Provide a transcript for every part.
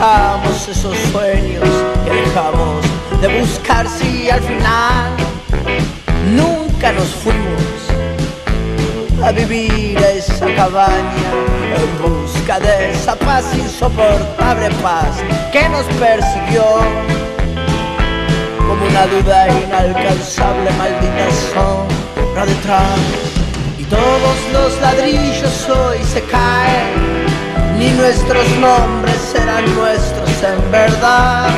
encontramos esos sueños que dejamos de buscar si al final nunca nos fuimos a vivir a esa cabaña en busca de esa paz insoportable paz que nos persiguió como una duda inalcanzable maldita sombra detrás. Y todos los ladrillos hoy se caen ni nuestros nombres nuestros en verdad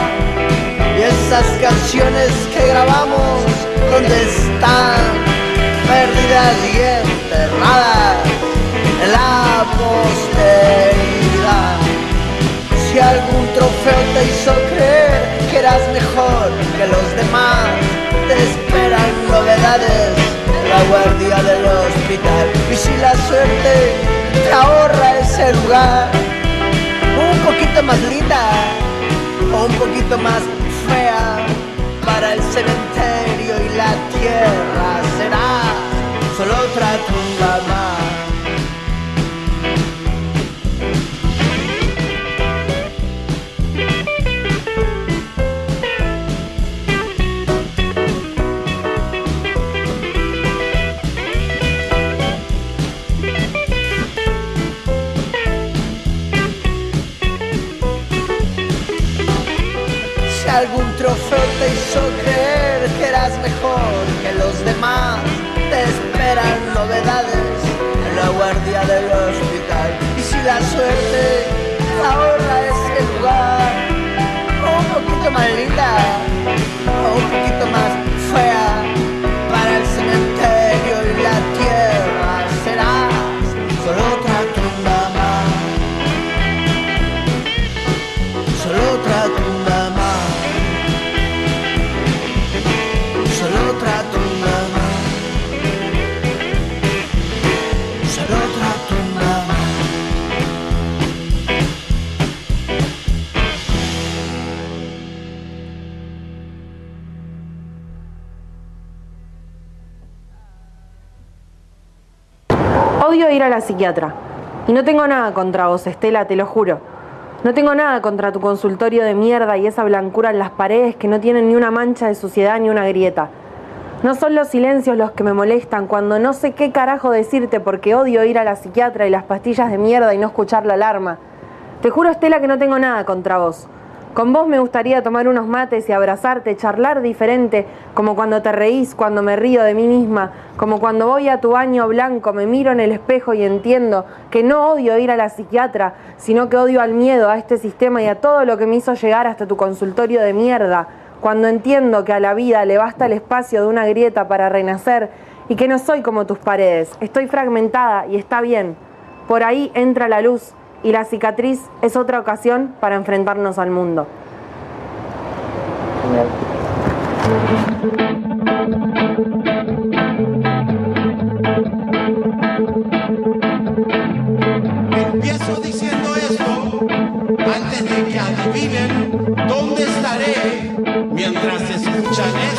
y esas canciones que grabamos ¿dónde están? perdidas y enterradas en la posteridad. Si algún trofeo te hizo creer que eras mejor que los demás, te esperan novedades en la guardia del hospital. Y si la suerte te ahorra ese lugar, más linda o un poquito más fea para el cementerio y la tierra será solo otra tumba más. Ir a la psiquiatra. Y no tengo nada contra vos, Estela, te lo juro. No tengo nada contra tu consultorio de mierda y esa blancura en las paredes que no tienen ni una mancha de suciedad ni una grieta. No son los silencios los que me molestan cuando no sé qué carajo decirte porque odio ir a la psiquiatra y las pastillas de mierda y no escuchar la alarma. Te juro, Estela, que no tengo nada contra vos. Con vos me gustaría tomar unos mates y abrazarte, charlar diferente, como cuando te reís, cuando me río de mí misma, como cuando voy a tu baño blanco, me miro en el espejo y entiendo que no odio ir a la psiquiatra, sino que odio al miedo, a este sistema y a todo lo que me hizo llegar hasta tu consultorio de mierda. Cuando entiendo que a la vida le basta el espacio de una grieta para renacer y que no soy como tus paredes, estoy fragmentada y está bien. Por ahí entra la luz y la cicatriz es otra ocasión para enfrentarnos al mundo. Empiezo diciendo esto antes de que adivinen dónde estaré mientras escuchan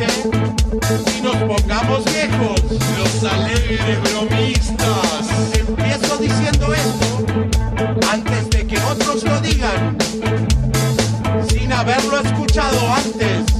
y nos pongamos viejos. Los alegres bromistas. Empiezo diciendo esto antes de que otros lo digan sin haberlo escuchado antes.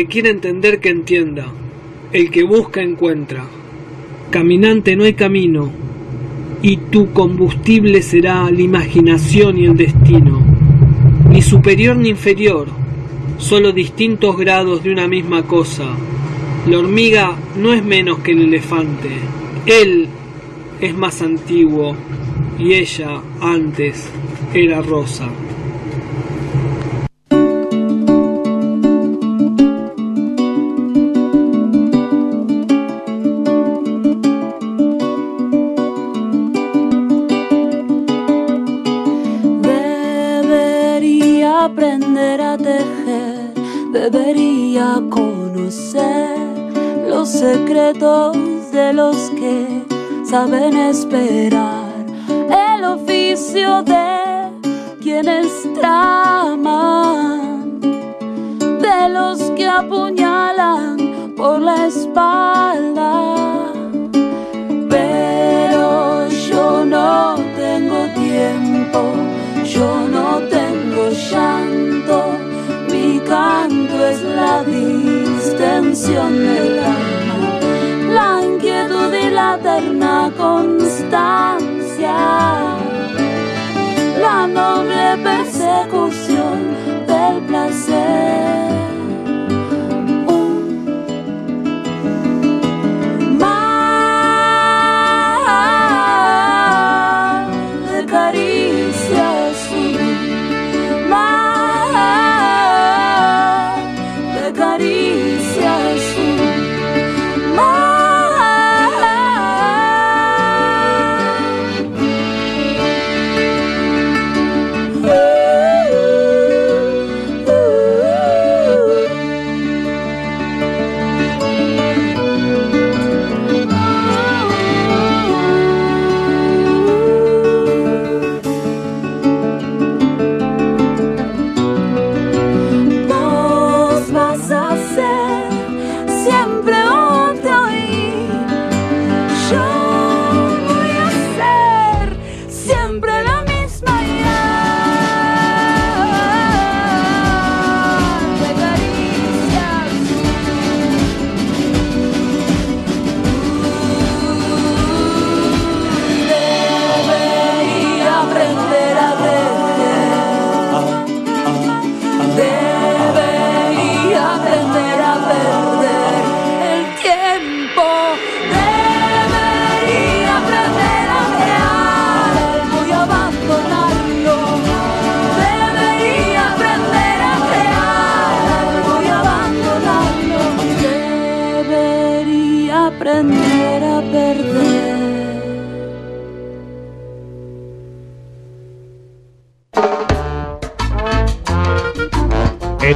Que quiere entender que entienda, el que busca encuentra. Caminante no hay camino, y tu combustible será la imaginación y el destino. Ni superior ni inferior, solo distintos grados de una misma cosa. La hormiga no es menos que el elefante, él es más antiguo y ella antes era rosa. Secretos de los que saben esperar, el oficio de quienes traman, de los que apuñalan por la espalda. Pero yo no tengo tiempo, yo no tengo llanto, mi canto es la distensión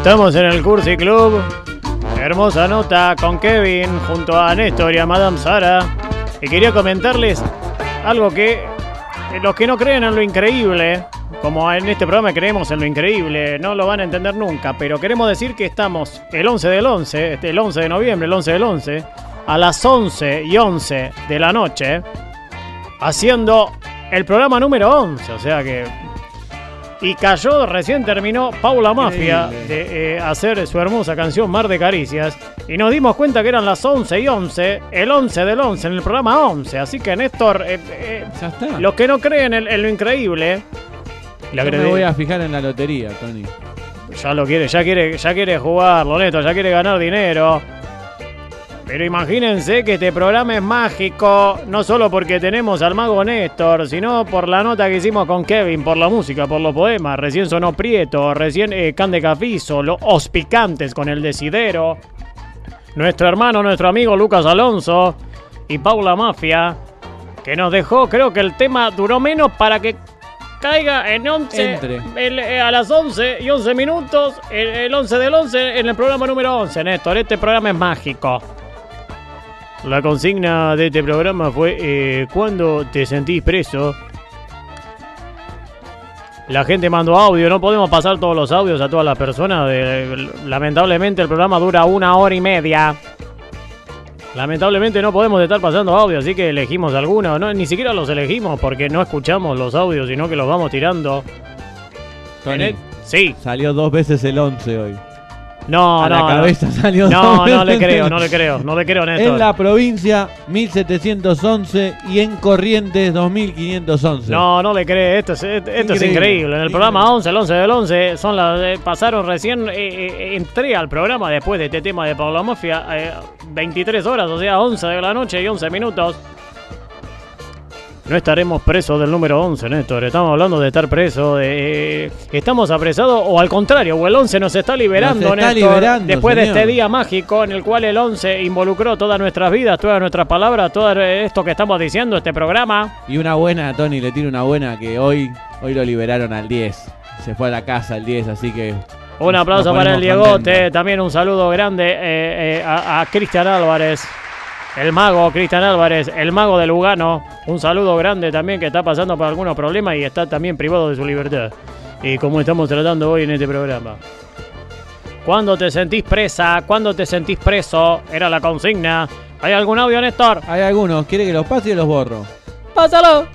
Estamos en el Cursi Club. Hermosa nota con Kevin junto a Néstor y a Madame Sara. Y quería comentarles algo que eh, los que no creen en lo increíble, como en este programa creemos en lo increíble, no lo van a entender nunca, pero queremos decir que estamos el 11 del 11, este, el 11 de noviembre, el 11 del 11, a las 11 y 11 de la noche, haciendo el programa número 11, o sea que y cayó, recién terminó Paula Mafia de eh, hacer su hermosa canción Mar de Caricias. Y nos dimos cuenta que eran las 11 y 11, el 11 del 11, en el programa 11. Así que Néstor, eh, eh, Ya está. los que no creen en, en lo increíble, le Yo me voy a fijar en la lotería, Tony. ya lo quiere, ya quiere, ya quiere jugarlo, Néstor, ya quiere ganar dinero. Pero imagínense que este programa es mágico, no solo porque tenemos al mago Néstor, sino por la nota que hicimos con Kevin, por la música, por los poemas. Recién sonó Prieto, recién eh, Can de Cafizo, los Ospicantes con el Desidero. Nuestro hermano, nuestro amigo Lucas Alonso y Paula Mafia, que nos dejó, creo que el tema duró menos para que caiga en 11 Entre. el- eh, a las 11 y 11 minutos, el, el 11 del 11 en el programa número 11, Néstor. Este programa es mágico. La consigna de este programa fue eh, ¿Cuándo te sentís preso? La gente mandó audio, no podemos pasar todos los audios a todas las personas. lamentablemente el programa dura una hora y media. Lamentablemente no podemos estar pasando audio, así que elegimos algunos. No, ni siquiera los elegimos porque no escuchamos los audios, sino que los vamos tirando. Tony, el- Sí, salió dos veces el 11 hoy. No, a no. la no. cabeza salió No, dos no veces le creo, 11. no le creo, no le creo, Néstor. En la provincia 1711 y en Corrientes 2511. No, no le cree, esto es, esto es Increíble, increíble. En el increíble. programa 11, el 11 del 11, son las, eh, pasaron recién, eh, eh, entré al programa después de este tema de Pablo Mafia, eh, 23 horas, o sea, 11 de la noche y 11 minutos. No estaremos presos del número 11, Néstor. Estamos hablando de estar presos. de- eh, ¿Estamos apresados o al contrario? O el 11 nos está liberando, Nos está Néstor, liberando, después señor. de este día mágico en el cual el 11 involucró todas nuestras vidas, todas nuestras palabras, todo esto que estamos diciendo, este programa. Y una buena, Tony, le tiro una buena que hoy, hoy lo liberaron al 10. Se fue a la casa el 10, así que. Un aplauso para el Diegote. También un saludo grande eh, eh, a, a Cristian Álvarez. El mago Cristian Álvarez, el mago de Lugano. Un saludo grande también que está pasando por algunos problemas y está también privado de su libertad. Y como estamos tratando hoy en este programa. ¿Cuándo te sentís presa? ¿Cuándo te sentís preso? Era la consigna. ¿Hay algún audio, Néstor? Hay algunos, quiere que los pase y los borro. ¡Pásalo!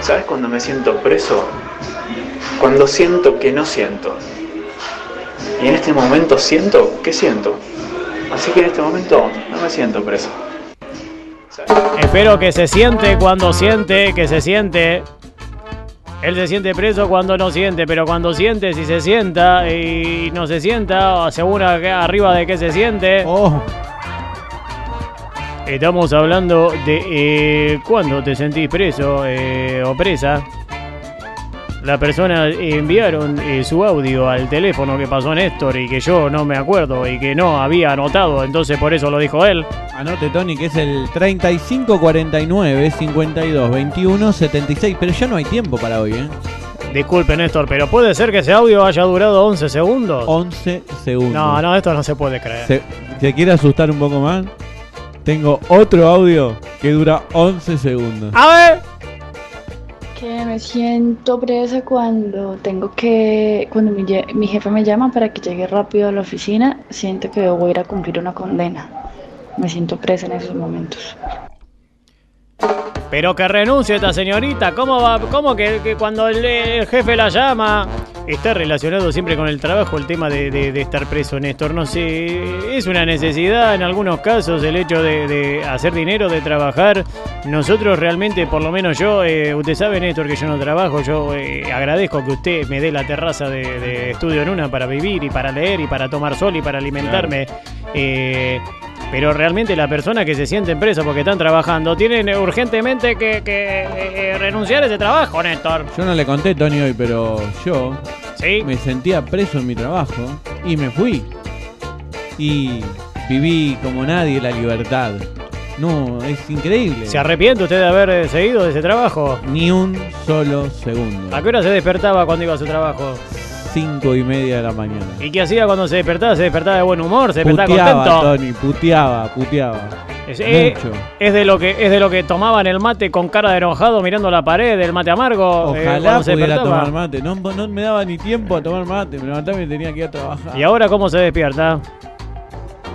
¿Sabes cuando me siento preso? Cuando siento que no siento. Y en este momento siento que siento. Así que en este momento no me siento preso. Espero que se siente cuando siente que se siente. Él se siente preso cuando no siente, pero cuando siente, si se sienta y no se sienta, asegura que arriba de que se siente. Oh, Estamos hablando de eh, cuándo te sentís preso eh, o presa. La persona enviaron eh, su audio al teléfono que pasó Néstor y que yo no me acuerdo y que no había anotado, entonces por eso lo dijo él. anote, Tony, que es el 3549 52 21 76. Pero ya no hay tiempo para hoy, ¿eh? Disculpe Néstor, pero puede ser que ese audio haya durado 11 segundos. 11 segundos. No, no, esto no se puede creer. ¿Se, se quiere asustar un poco más? Tengo otro audio que dura 11 segundos. A ver. Me siento presa cuando tengo que, cuando mi, mi jefe me llama para que llegue rápido a la oficina, siento que voy a ir a cumplir una condena. Me siento presa en esos momentos. Pero que renuncie esta señorita. ¿Cómo va? ¿Cómo que, que cuando el, el jefe la llama? Está relacionado siempre con el trabajo el tema de, de- de estar preso, Néstor. No sé, es una necesidad en algunos casos el hecho de, de hacer dinero, de trabajar. Nosotros realmente, por lo menos yo, eh, usted sabe, Néstor, que yo no trabajo. Yo eh, agradezco que usted me dé la terraza de, de estudio en una para vivir y para leer y para tomar sol y para alimentarme. Eh, pero realmente la persona que se sienten presos porque están trabajando tienen urgentemente que, que, eh, eh, renunciar a ese trabajo, Néstor. Yo no le conté, Tony, hoy, pero yo Sí. me sentía preso en mi trabajo y me fui. Y Viví como nadie la libertad. No, es increíble. ¿Se arrepiente usted de haber eh, seguido de ese trabajo? Ni un solo segundo. ¿A qué hora se despertaba cuando iba a su trabajo? Cinco y media de la mañana. ¿Y qué hacía cuando se despertaba? ¿Se despertaba de buen humor? ¿Se despertaba Puteaba, contento? Tony, puteaba, puteaba. Es, eh, Mucho. es de lo que es de lo que tomaban el mate con cara de enojado mirando la pared del mate amargo. eh, Ojalá se pudiera despertaba. tomar mate. No, no me daba ni tiempo a tomar mate. Me levantaba y tenía que ir a trabajar. ¿Y ahora cómo se despierta?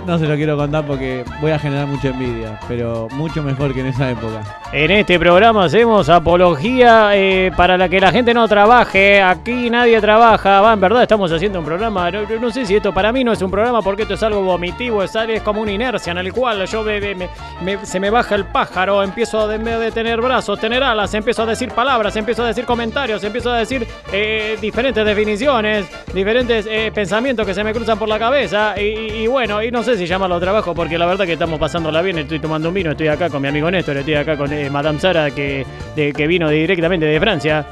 No se lo quiero contar porque voy a generar mucha envidia, pero mucho mejor que en esa época. En este programa hacemos apología eh, para la que la gente no trabaje. Aquí nadie trabaja. Va, en verdad estamos haciendo un programa. No, sé si esto para mí no es un programa porque esto es algo vomitivo. Es, es como una inercia en el cual yo me- se me baja el pájaro. Empiezo de, en tener brazos, tener alas. Empiezo a decir palabras, empiezo a decir comentarios, empiezo a decir eh, diferentes definiciones, diferentes eh, pensamientos que se me cruzan por la cabeza. Y, y- bueno, y no sé si llamarlo trabajo porque la verdad que estamos pasándola bien. Estoy tomando un vino, estoy acá con mi amigo Néstor, estoy acá con eh, Madame Sara que, de- que vino directamente de Francia.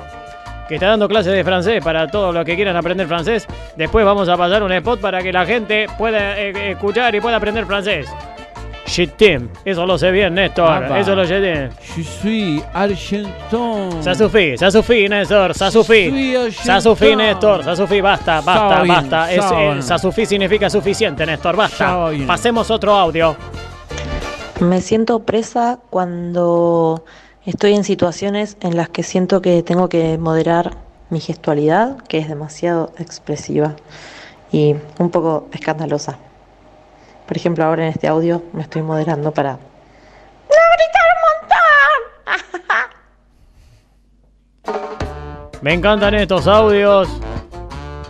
Que está dando clases de francés para todos los que quieran aprender francés. Después vamos a pasar un spot para que la gente pueda eh, escuchar y pueda aprender francés. T'aime. Eso lo sé bien, Néstor. Apa. Eso lo sé bien. Je suis argentin. Ça suffit, Néstor. Ça suffit, Néstor, ça suffit, basta, basta, basta. Es, eh, suffit significa suficiente, Néstor, basta. Pasemos otro audio. Me siento presa cuando estoy en situaciones en las que siento que tengo que moderar mi gestualidad, que es demasiado expresiva y un poco escandalosa. Por ejemplo, ahora en este audio me estoy moderando para... Me encantan estos audios.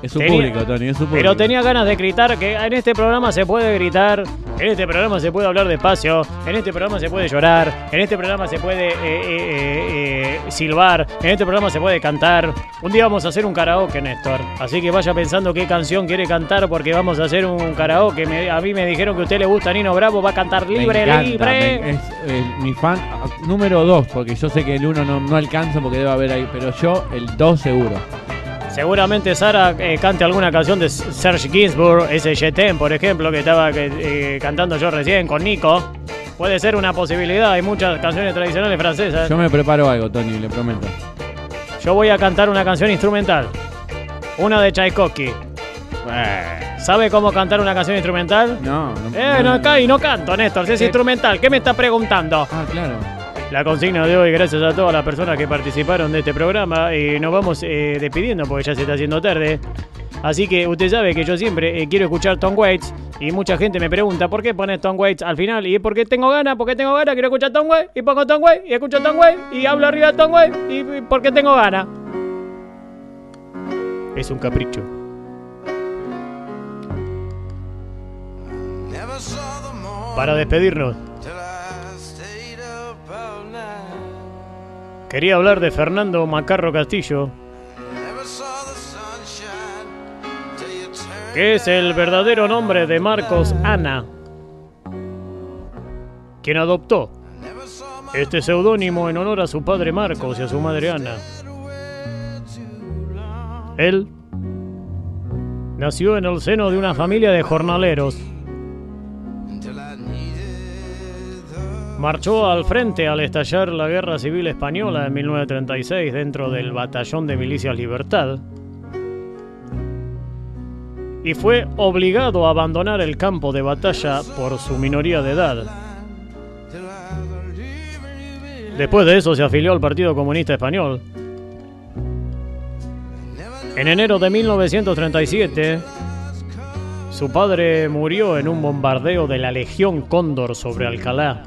Es su Tenía- público, Tony, es su público. Pero tenía ganas de gritar que en este programa se puede gritar, en este programa se puede hablar despacio, en este programa se puede llorar, en este programa se puede eh, eh, eh, eh, silbar, en este programa se puede cantar. Un día vamos a hacer un karaoke, Néstor. Así que vaya pensando qué canción quiere cantar porque vamos a hacer un karaoke. Me- a mí me dijeron que a usted le gusta Nino Bravo, va a cantar libre, encanta, libre. me- es eh, mi fan número 2, porque yo sé que el 1 no, no alcanza porque debe haber ahí, pero yo el 2 seguro. Seguramente Sara eh, cante alguna canción de Serge Gainsbourg, ese Jetem, por ejemplo, que estaba eh, cantando yo recién con Nico. Puede ser una posibilidad, hay muchas canciones tradicionales francesas. Yo me preparo algo, Tony, le prometo. Yo voy a cantar una canción instrumental. Una de Tchaikovsky. ¿Sabe cómo cantar una canción instrumental? No, no. Eh, no, acá y no canto, Néstor, si es ¿Qué? instrumental. ¿Qué me está preguntando? Ah, claro. La consigna de hoy, gracias a todas las personas que participaron de este programa, y nos vamos eh, despidiendo porque ya se está haciendo tarde. Así que usted sabe que yo siempre eh, quiero escuchar Tom Waits y mucha gente me pregunta por qué pones Tom Waits al final y es porque tengo ganas, porque tengo ganas, quiero escuchar Tom Waits y pongo Tom Waits y escucho Tom Waits y hablo arriba de Tom Waits y, y porque tengo ganas. Es un capricho. Para despedirnos. Quería hablar de Fernando Macarro Castillo, que es el verdadero nombre de Marcos Ana, quien adoptó este seudónimo en honor a su padre Marcos y a su madre Ana. Él nació en el seno de una familia de jornaleros. Marchó al frente al estallar la Guerra Civil Española en 1936 dentro del Batallón de Milicias Libertad y fue obligado a abandonar el campo de batalla por su minoría de edad. Después de eso se afilió al Partido Comunista Español. En enero de 1937, su padre murió en un bombardeo de la Legión Cóndor sobre Alcalá.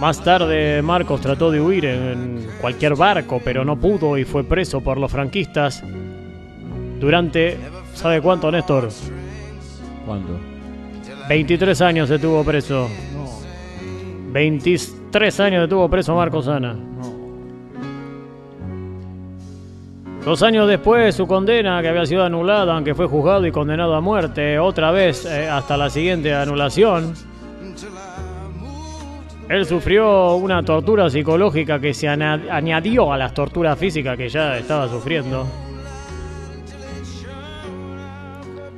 Más tarde, Marcos trató de huir en cualquier barco, pero no pudo y fue preso por los franquistas durante, ¿sabe cuánto, Néstor? ¿Cuánto? 23 años estuvo preso. 23 años estuvo preso Marcos Ana. Dos años después, su condena, que había sido anulada, aunque fue juzgado y condenado a muerte, otra vez eh, hasta la siguiente anulación. Él sufrió una tortura psicológica que se añadió a las torturas físicas que ya estaba sufriendo.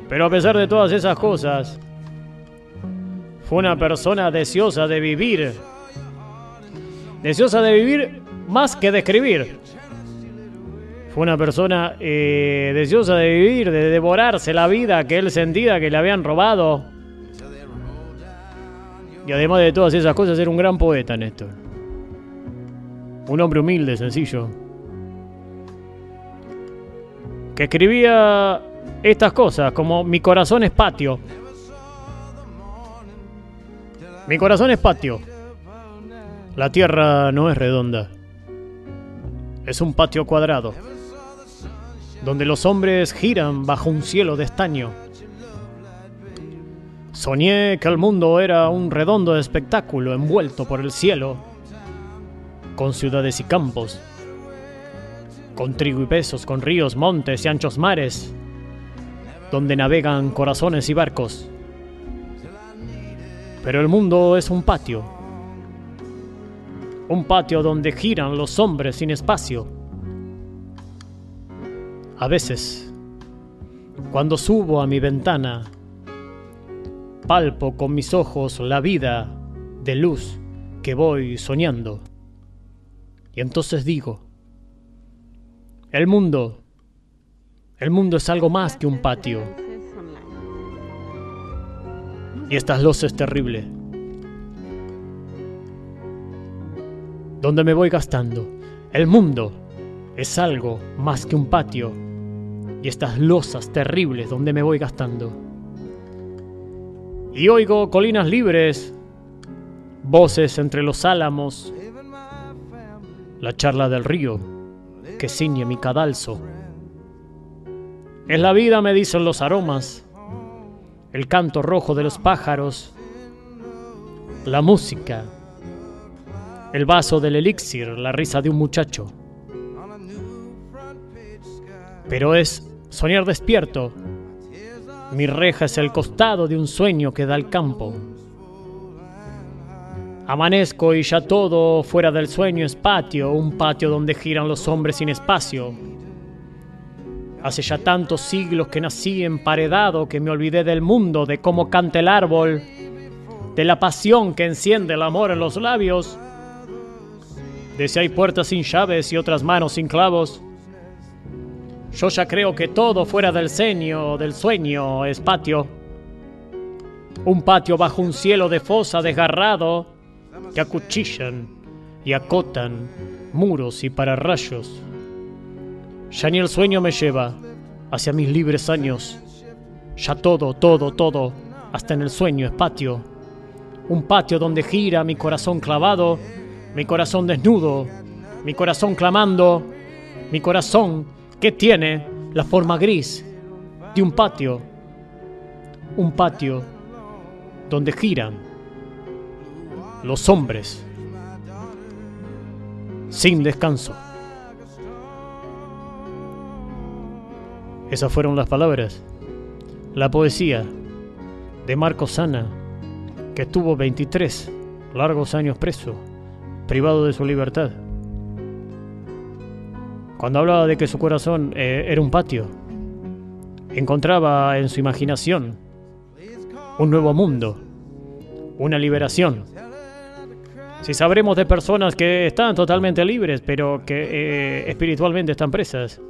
Pero a pesar de todas esas cosas, fue una persona deseosa de vivir. Deseosa de vivir más que de escribir. Fue una persona eh, deseosa de vivir, de devorarse la vida que él sentía que le habían robado. Y además de todas esas cosas, era un gran poeta, Néstor. Un hombre humilde, sencillo. Que escribía estas cosas, como mi corazón es patio. Mi corazón es patio. La tierra no es redonda. Es un patio cuadrado, donde los hombres giran bajo un cielo de estaño. Soñé que el mundo era un redondo espectáculo envuelto por el cielo, con ciudades y campos, con trigo y pesos, con ríos, montes y anchos mares, donde navegan corazones y barcos. Pero el mundo es un patio, un patio donde giran los hombres sin espacio. A veces, cuando subo a mi ventana, palpo con mis ojos la vida de luz que voy soñando. Y entonces digo, el mundo, el mundo es algo más que un patio. Y estas luces terribles, donde me voy gastando. El mundo es algo más que un patio. Y estas losas terribles donde me voy gastando. Y oigo colinas libres, voces entre los álamos, la charla del río que ciñe mi cadalso. Es la vida, me dicen los aromas, el canto rojo de los pájaros, la música, el vaso del elixir, la risa de un muchacho. Pero es soñar despierto. Mi reja es el costado de un sueño que da al campo. Amanezco y ya todo fuera del sueño es patio, un patio donde giran los hombres sin espacio. Hace ya tantos siglos que nací emparedado que me olvidé del mundo, de cómo canta el árbol, de la pasión que enciende el amor en los labios, de si hay puertas sin llaves y otras manos sin clavos. Yo ya creo que todo fuera del ceño, del sueño, es patio. Un patio bajo un cielo de fosa desgarrado que acuchillan y acotan muros y pararrayos. Ya ni el sueño me lleva hacia mis libres años. Ya todo, todo, todo, hasta en el sueño es patio. Un patio donde gira mi corazón clavado, mi corazón desnudo, mi corazón clamando, mi corazón que tiene la forma gris de un patio. Un patio donde giran los hombres sin descanso. Esas fueron las palabras, la poesía de Marco Sana, que estuvo 23 largos años preso, privado de su libertad. Cuando hablaba de que su corazón eh, era un patio, encontraba en su imaginación un nuevo mundo, una liberación. Si sabremos de personas que están totalmente libres, pero que eh, espiritualmente están presas.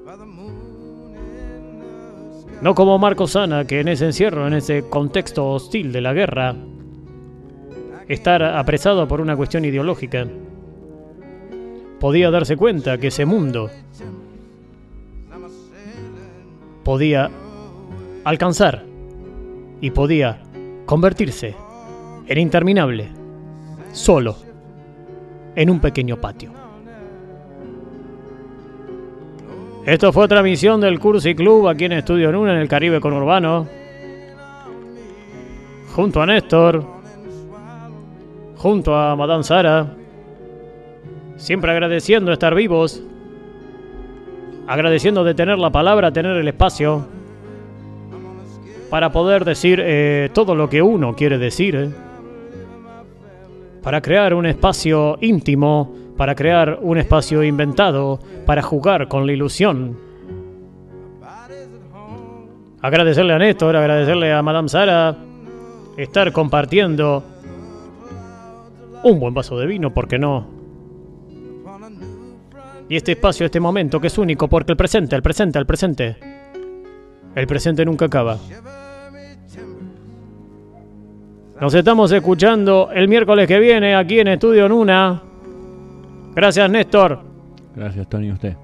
No como Marco Sana, que en ese encierro, en ese contexto hostil de la guerra, estar apresado por una cuestión ideológica, podía darse cuenta que ese mundo podía alcanzar y podía convertirse en interminable, solo, en un pequeño patio. Esto fue otra misión del Cursi Club aquí en Estudio Nuna en el Caribe Conurbano. Junto a Néstor. Junto a Madame Sara. Siempre agradeciendo estar vivos. Agradeciendo de tener la palabra, tener el espacio. Para poder decir eh, todo lo que uno quiere decir. eh. Para crear un espacio íntimo para crear un espacio inventado, para jugar con la ilusión. Agradecerle a Néstor, agradecerle a Madame Sara, estar compartiendo un buen vaso de vino, ¿por qué no? Y este espacio, este momento que es único, porque el presente, el presente, el presente. El presente nunca acaba. Nos estamos escuchando el miércoles que viene aquí en Estudio Nuna. Gracias, Néstor. Gracias, Tony, usted.